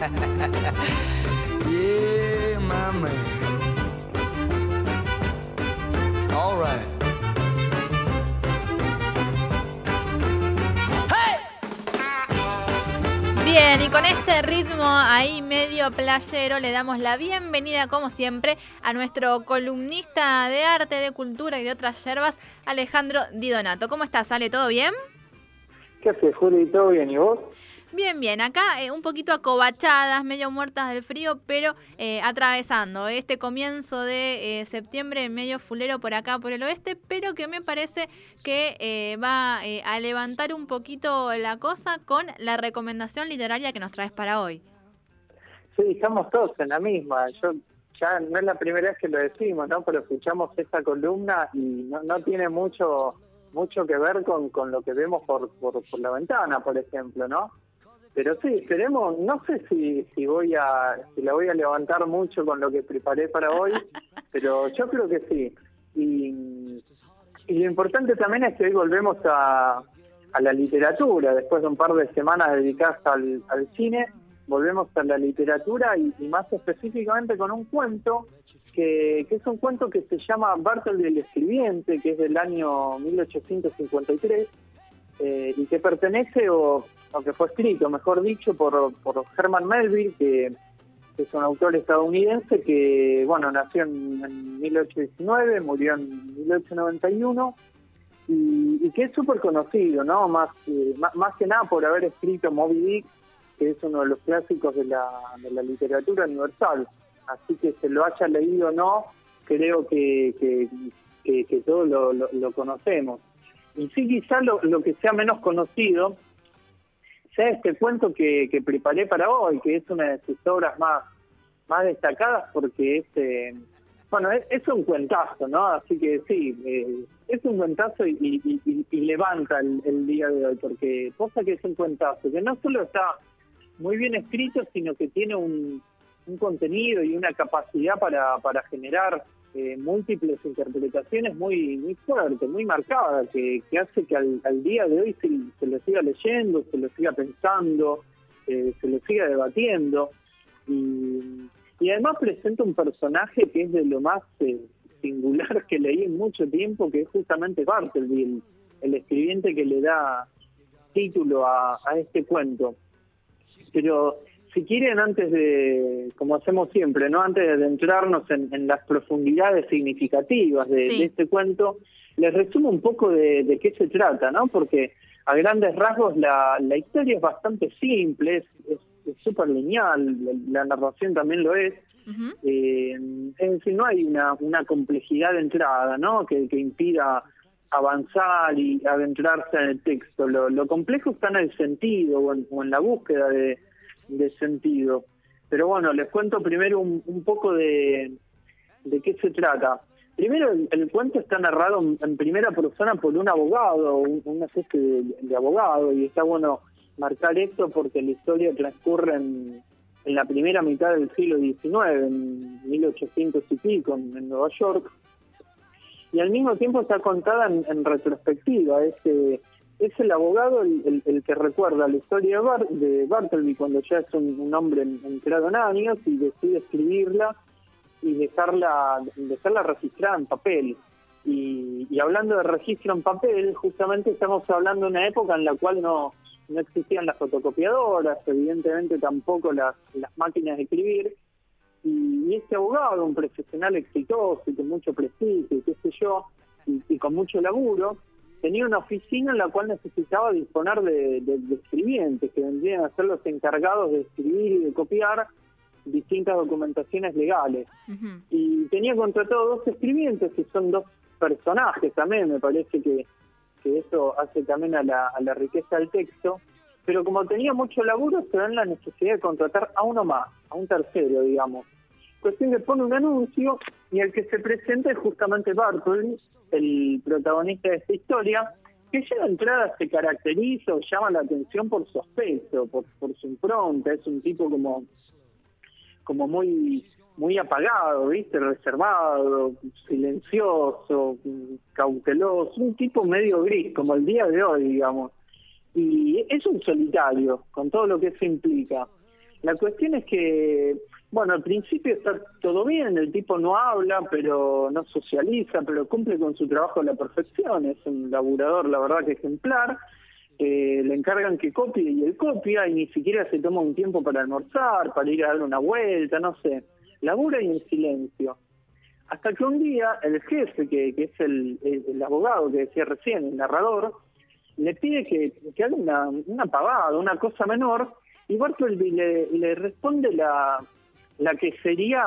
yeah, my man. All right. Bien, y con este ritmo ahí medio playero le damos la bienvenida, como siempre, a nuestro columnista de arte, de cultura y de otras yerbas, Alejandro Di Donato. ¿Cómo estás, ¿Sale ¿Todo bien? ¿Qué haces, Juli? ¿Todo bien? ¿Y vos? Bien, bien, acá eh, un poquito acobachadas, medio muertas del frío, pero eh, atravesando este comienzo de eh, septiembre medio fulero por acá, por el oeste, pero que me parece que va a levantar un poquito la cosa con la recomendación literaria que nos traes para hoy. Sí, estamos todos en la misma. Yo ya no es la primera vez que lo decimos, ¿no? Pero escuchamos esta columna y no, no tiene mucho mucho que ver con, con lo que vemos por, por, por la ventana, por ejemplo, ¿no? Pero sí, esperemos, no sé si, si voy a, si la voy a levantar mucho con lo que preparé para hoy, pero yo creo que sí. Y, y lo importante también es que hoy volvemos a, a la literatura, después de un par de semanas dedicadas al, al cine, volvemos a la literatura y, más específicamente con un cuento que, que, es un cuento que se llama Bartoldi el Escribiente, que es del año 1853 eh, y que pertenece o, que fue escrito, mejor dicho, por, por Herman Melville, que, es un autor estadounidense que, bueno, nació en, 1819, murió en 1891 y, que es súper conocido, ¿no? Más, que nada por haber escrito Moby Dick, que es uno de los clásicos de la, literatura universal. Así que se lo haya leído o no, creo que, que, que, todos lo, lo conocemos. Y sí, quizá lo, que sea menos conocido este cuento que, preparé para hoy, que es una de sus obras más, más destacadas porque es, eh, bueno, es, un cuentazo, ¿no? Así que sí, eh, es un cuentazo y, levanta el, día de hoy, porque cosa que es un cuentazo, que no solo está muy bien escrito, sino que tiene un, un contenido y una capacidad para, para generar eh, múltiples interpretaciones muy muy fuertes, muy marcadas, que, hace que al, día de hoy se, lo siga leyendo, se lo siga pensando, eh, se lo siga debatiendo. Y, además presenta un personaje que es de lo más eh, singular que leí en mucho tiempo, que es justamente Bartleby, el, escribiente que le da título a este cuento. Pero si quieren, antes de, como hacemos siempre, no antes de adentrarnos en, las profundidades significativas de, este cuento, les resumo un poco de, qué se trata, ¿no? Porque a grandes rasgos la, la historia es bastante simple, es súper lineal, la, narración también lo es. eh, es decir, no hay una, una complejidad de entrada, ¿no? Que, que impida avanzar y adentrarse en el texto. Lo, lo complejo está en el sentido o en la búsqueda de, de sentido. Pero bueno, les cuento primero un, poco de, de qué se trata. Primero, el, cuento está narrado en, primera persona por un abogado, un, una de, abogado, y está bueno marcar esto porque la historia transcurre en, en la primera mitad del siglo XIX, en 1800 y pico, en, Nueva York, y al mismo tiempo está contada en, retrospectiva. Es es el abogado el, que recuerda la historia de, Bartleby cuando ya es un, hombre entrado en años y decide escribirla y dejarla, dejarla registrada en papel. Y, hablando de registro en papel, justamente estamos hablando de una época en la cual no, no existían las fotocopiadoras, evidentemente tampoco las, las máquinas de escribir. Y, este abogado, un profesional exitoso y con mucho prestigio y qué sé yo, y con mucho laburo, tenía una oficina en la cual necesitaba disponer de, escribientes que vendrían a ser los encargados de escribir y de copiar distintas documentaciones legales. Y tenía contratado dos escribientes, que son dos personajes también, me parece que, que eso hace también a la, a la riqueza del texto. Pero como tenía mucho laburo, se dan la necesidad de contratar a uno más, a un tercero, digamos. Cuestión que pone un anuncio y el que se presenta es justamente Bartol, el protagonista de esta historia, que ya de entrada se caracteriza o llama la atención por su aspecto, por, su impronta, es un tipo como, como muy muy apagado, ¿viste? Reservado, silencioso, cauteloso, un tipo medio gris, como el día de hoy, digamos. Y es un solitario, con todo lo que eso implica. La cuestión es que, bueno, al principio está todo bien, el tipo no habla, pero no socializa, pero cumple con su trabajo a la perfección, es un laburador, la verdad que ejemplar. Eh, le encargan que copie y él copia y ni siquiera se toma un tiempo para almorzar, para ir a dar una vuelta, no sé. Labura y en silencio. Hasta que un día el jefe, que, que es el, el, abogado que decía recién, el narrador, le pide que, que haga una, una pavada, una cosa menor, y Bartleby le, le responde la, la que sería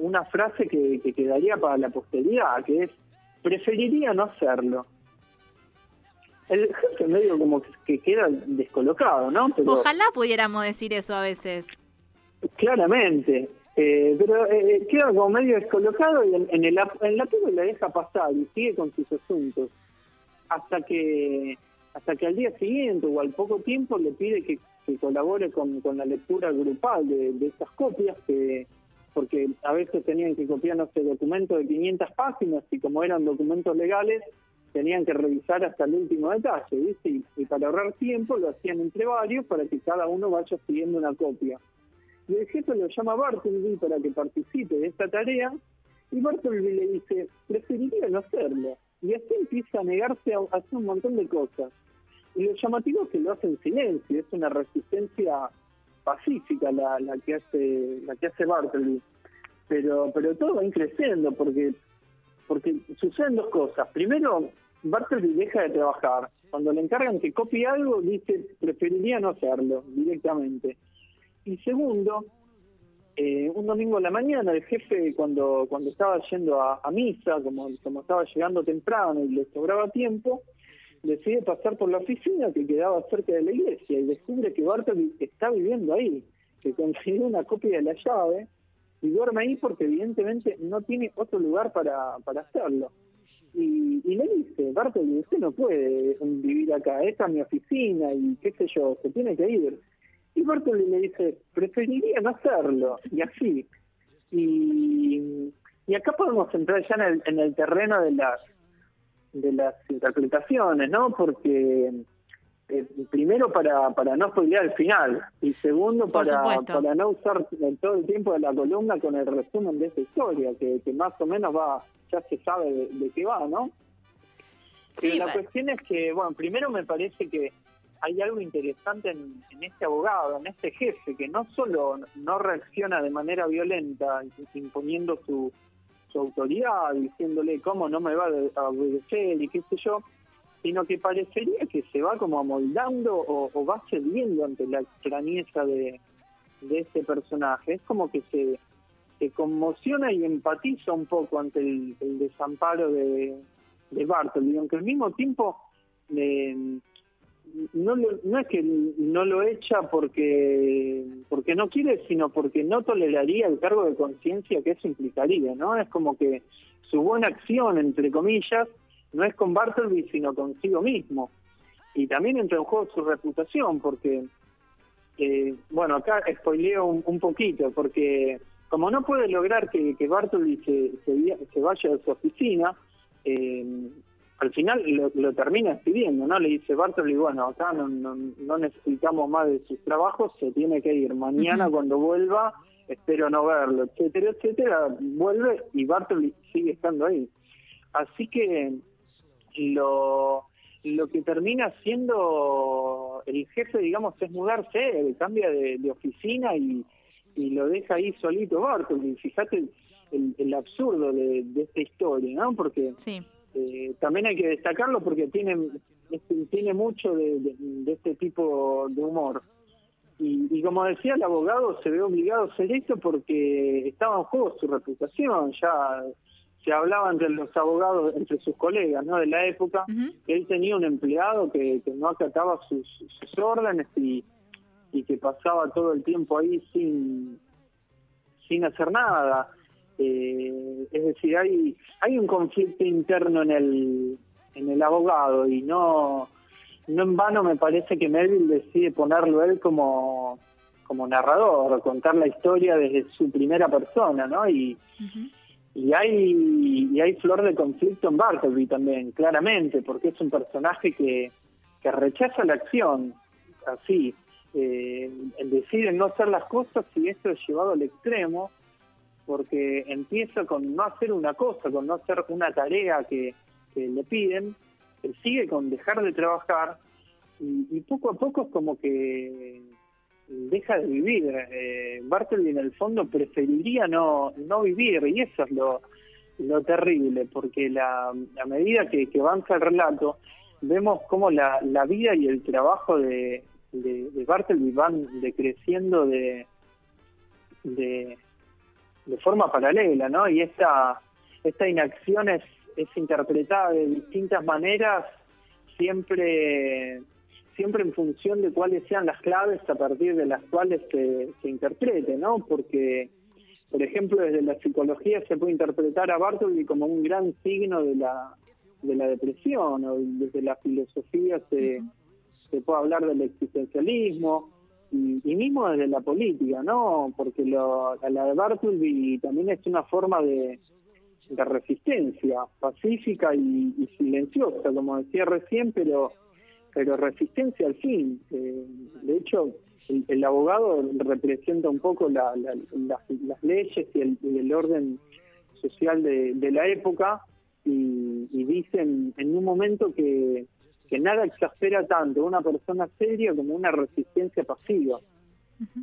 una frase que, que quedaría para la posteridad, que es, preferiría no hacerlo. El jefe medio como que queda descolocado, ¿no? Ojalá pudiéramos decir eso a veces. Claramente. Eh, pero eh, queda como medio descolocado y en, el, en la película le deja pasar y sigue con sus asuntos. Hasta que hasta que al día siguiente o al poco tiempo le pide que, colabore con, con, la lectura grupal de, de estas copias, que porque a veces tenían que copiar, no sé, documentos de 500 páginas y como eran documentos legales, tenían que revisar hasta el último detalle. Y, para ahorrar tiempo lo hacían entre varios para que cada uno vaya siguiendo una copia. Y el jefe lo llama Bartleby para que participe de esta tarea y Bartleby le dice, preferiría no hacerlo. Y así empieza a negarse a hacer un montón de cosas. Y lo llamativo es que lo hace en silencio, es una resistencia pacífica la, que hace la que hace Bartleby. Pero, pero todo va creciendo porque porque suceden dos cosas. Primero, Bartleby deja de trabajar. Cuando le encargan que copie algo, dice, preferiría no hacerlo directamente. Y segundo, eh, un domingo a la mañana, el jefe, cuando cuando estaba yendo a, misa, como, como estaba llegando temprano y le sobraba tiempo, decide pasar por la oficina que quedaba cerca de la iglesia y descubre que Bartleby está viviendo ahí, que consiguió una copia de la llave y duerme ahí porque evidentemente no tiene otro lugar para, para hacerlo. Y, y le dice, Bartoli, usted no puede vivir acá, esta es mi oficina y qué sé yo, se tiene que ir. Y Bartoli le dice, preferiría no hacerlo, y así. Y, y acá podemos entrar ya en el, en el terreno de las, de las interpretaciones, ¿no? Porque eh, primero para, para no spoilear el final y segundo para, para no usar todo el tiempo de la columna con el resumen de esa historia, que, que más o menos va ya se sabe de, qué va, ¿no? Sí, la cuestión es que, bueno, primero me parece que hay algo interesante en, este abogado, en este jefe, que no solo no reacciona de manera violenta, imponiendo su, su autoridad, diciéndole cómo no me va a obedecer y qué sé yo, sino que parecería que se va como amoldando o, va cediendo ante la extrañeza de, de este personaje. Es como que se, se conmociona y empatiza un poco ante el, desamparo de, de Bartoli, aunque al mismo tiempo eh, no, no es que no lo echa porque porque no quiere, sino porque no toleraría el cargo de conciencia que eso implicaría, ¿no? Es como que su buena acción, entre comillas, no es con Bartleby, sino consigo mismo. Y también entra en juego su reputación, porque, eh, bueno, acá spoileo un, poquito, porque como no puede lograr que, que Bartleby se, se, vaya de su oficina, eh, al final lo, termina pidiendo, ¿no? Le dice Bartleby, bueno, acá no, no, necesitamos más de sus trabajos, se tiene que ir. Mañana cuando vuelva, espero no verlo, etcétera, etcétera. Vuelve y Bartleby sigue estando ahí. Así que lo, lo que termina siendo el jefe, digamos, es mudarse, cambia de, oficina y, y, lo deja ahí solito Bartoli. Fíjate el, el absurdo de, esta historia, ¿no? Porque eh, también hay que destacarlo porque tiene, tiene mucho de, este tipo de humor. Y, y, como decía el abogado, se ve obligado a hacer esto porque estaba en juego su reputación, ya se hablaba entre los abogados, entre sus colegas ¿no? de la época, que él tenía un empleado que, no acataba sus, órdenes y, y, que pasaba todo el tiempo ahí sin, sin hacer nada. Eh, es decir, hay, hay un conflicto interno en el, en el abogado y no, no en vano me parece que Melville decide ponerlo él como, como narrador, contar la historia desde su primera persona, ¿no? Y, y hay, y hay flor de conflicto en Bartleby también, claramente, porque es un personaje que, que rechaza la acción, así. eh, deciden no hacer las cosas y esto es llevado al extremo porque empieza con no hacer una cosa, con no hacer una tarea que, le piden, sigue con dejar de trabajar y, poco a poco es como que deja de vivir. Eh, Bartleby en el fondo preferiría no, no vivir y eso es lo, lo terrible, porque la, a medida que, avanza el relato, vemos cómo la, la vida y el trabajo de, de, Bartleby van decreciendo de, de, de forma paralela, ¿no? Y esta, esta inacción es, es interpretada de distintas maneras, siempre, siempre en función de cuáles sean las claves a partir de las cuales se, se interprete, ¿no? Porque, por ejemplo, desde la psicología se puede interpretar a Bartleby como un gran signo de la, de la depresión, o desde la filosofía se, se puede hablar del existencialismo, y, mismo desde la política, ¿no? Porque lo, la de Bartleby también es una forma de, de resistencia pacífica y, silenciosa, como decía recién, pero pero resistencia al fin. Eh, de hecho, el, abogado representa un poco las leyes y el, orden social de, la época y, y dicen en un momento que que nada exaspera tanto una persona seria como una resistencia pasiva.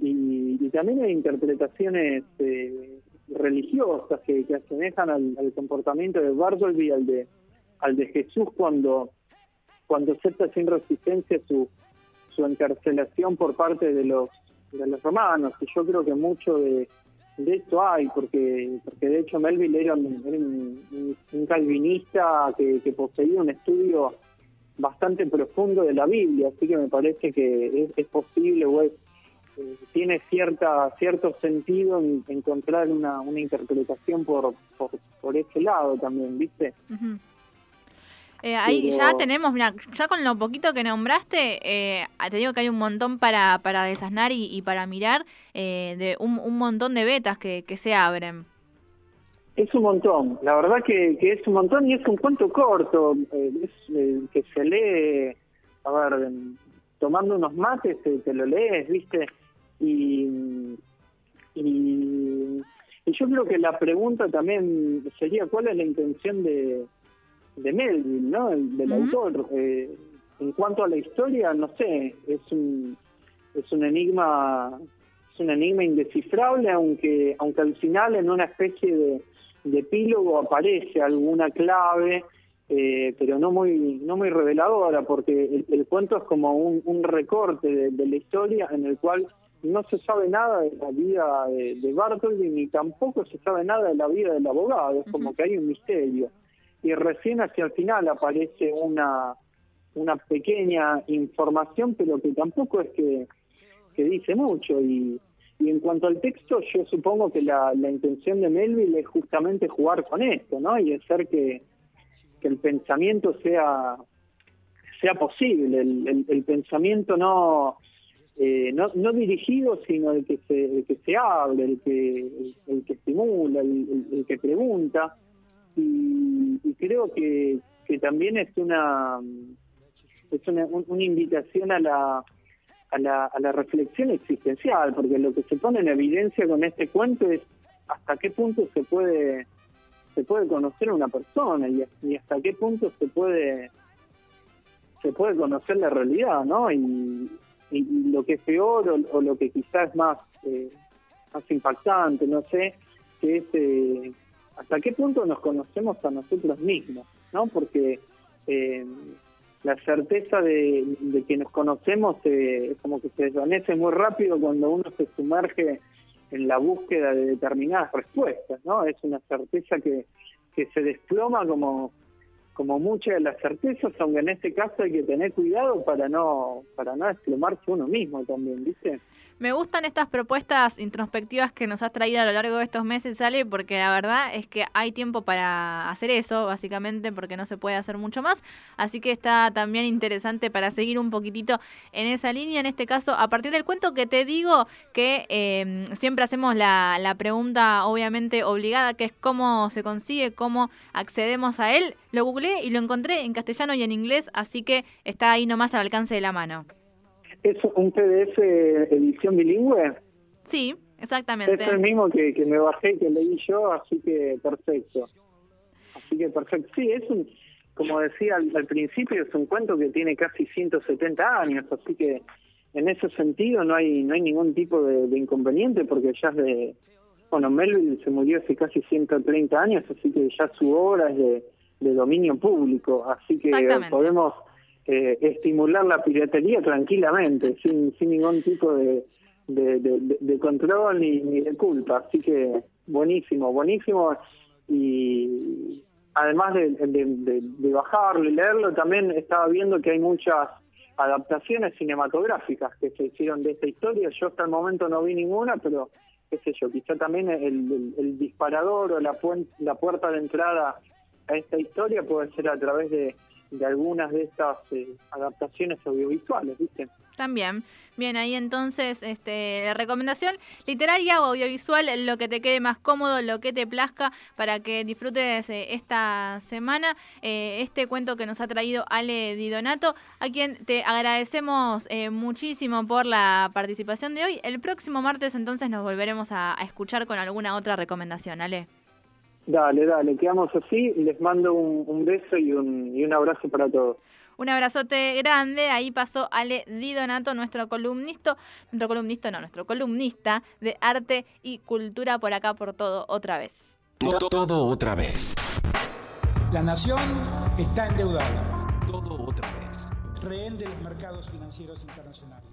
y, también hay interpretaciones eh, religiosas que, asemejan al, comportamiento de Bartleby al de al de Jesús cuando cuando acepta sin resistencia su su encarcelación por parte de los de los romanos y yo creo que mucho de, de esto hay porque porque de hecho Melville era un, calvinista que, que poseía un estudio bastante profundo de la Biblia, así que me parece que es, posible o es, eh, tiene cierta cierto sentido en, encontrar una, una interpretación por, por, ese lado también, ¿viste? Eh, ahí ya tenemos, mira, ya con lo poquito que nombraste, eh, te digo que hay un montón para, para desasnar y, para mirar, de un, un, montón de betas que, que se abren. Es un montón, la verdad que, es un montón y es un cuento corto, eh, es eh, que se lee, a ver, tomando unos mates te, lo lees, ¿viste? Y, y, yo creo que la pregunta también sería cuál es la intención de, de Melville, ¿no? del autor. Eh, en cuanto a la historia, no sé, es un, es un enigma es un enigma indescifrable, aunque aunque al final en una especie de de epílogo aparece alguna clave, eh, pero no muy no muy reveladora, porque el, cuento es como un, recorte de, la historia en el cual no se sabe nada de la vida de, de Bartoldi, ni tampoco se sabe nada de la vida del abogado, es como que hay un misterio. Y recién hacia el final aparece una, una pequeña información, pero que tampoco es que, que dice mucho. Y, y en cuanto al texto, yo supongo que la, intención de Melville es justamente jugar con esto, ¿no? Y hacer que, que el pensamiento sea, sea posible, el, el, pensamiento no, eh, no, no dirigido, sino el que se, que se hable, el que, el, que estimula, el, que pregunta. Y, creo que, que también es una, es una, una invitación a la a la, a la reflexión existencial, porque lo que se pone en evidencia con este cuento es hasta qué punto se puede se puede conocer a una persona y, hasta qué punto se puede se puede conocer la realidad, ¿no? Y, lo que es peor o, lo que quizás es más eh, más impactante, no sé, que es eh, hasta qué punto nos conocemos a nosotros mismos, ¿no? Porque eh, la certeza de, que nos conocemos eh, como que se desvanece muy rápido cuando uno se sumerge en la búsqueda de determinadas respuestas, ¿no? Es una certeza que, que se desploma como, como muchas de las certezas, aunque en este caso hay que tener cuidado para no, para no desplomarse uno mismo también, ¿viste? Me gustan estas propuestas introspectivas que nos has traído a lo largo de estos meses, Ale, porque la verdad es que hay tiempo para hacer eso, básicamente, porque no se puede hacer mucho más. Así que está también interesante para seguir un poquitito en esa línea. En este caso, a partir del cuento que te digo, que em, siempre hacemos la, la pregunta, obviamente, obligada, que es cómo se consigue, cómo accedemos a él. Lo googleé y lo encontré en castellano y en inglés, así que está ahí nomás al alcance de la mano. ¿Es un PDF edición bilingüe? Sí, exactamente. Es el mismo que, que me bajé, que leí yo, así que perfecto. Así que perfecto. Sí, es un, como decía al, al principio, es un cuento que tiene casi 170 años, así que en ese sentido no hay no hay ningún tipo de, de inconveniente porque ya es de bueno Melville se murió hace casi 130 años así que ya su obra es de, de dominio público así que podemos eh, estimular la piratería tranquilamente sin sin ningún tipo de de, control ni, de culpa así que buenísimo buenísimo y además de, de, bajarlo y leerlo, también estaba viendo que hay muchas adaptaciones cinematográficas que se hicieron de esta historia. Yo hasta el momento no vi ninguna, pero qué sé yo, quizá también el, el- el disparador o la, puen- la puerta de entrada a esta historia puede ser a través de, de algunas de estas eh, adaptaciones audiovisuales, ¿viste? También. Bien, ahí entonces, este, recomendación literaria o audiovisual, lo que te quede más cómodo, lo que te plazca para que disfrutes eh, esta semana eh, este cuento que nos ha traído Ale Di Donato, a quien te agradecemos eh, muchísimo por la participación de hoy. El próximo martes entonces nos volveremos a escuchar con alguna otra recomendación, Ale. Dale, dale, quedamos así. Les mando un, un beso y un, y un abrazo para todos. Un abrazote grande. Ahí pasó Ale Di Donato, nuestro columnista, nuestro columnista, no, nuestro columnista de arte y cultura por acá por todo otra vez. To- Todo otra vez. La nación está endeudada, Todo otra vez. rehén de los mercados financieros internacionales.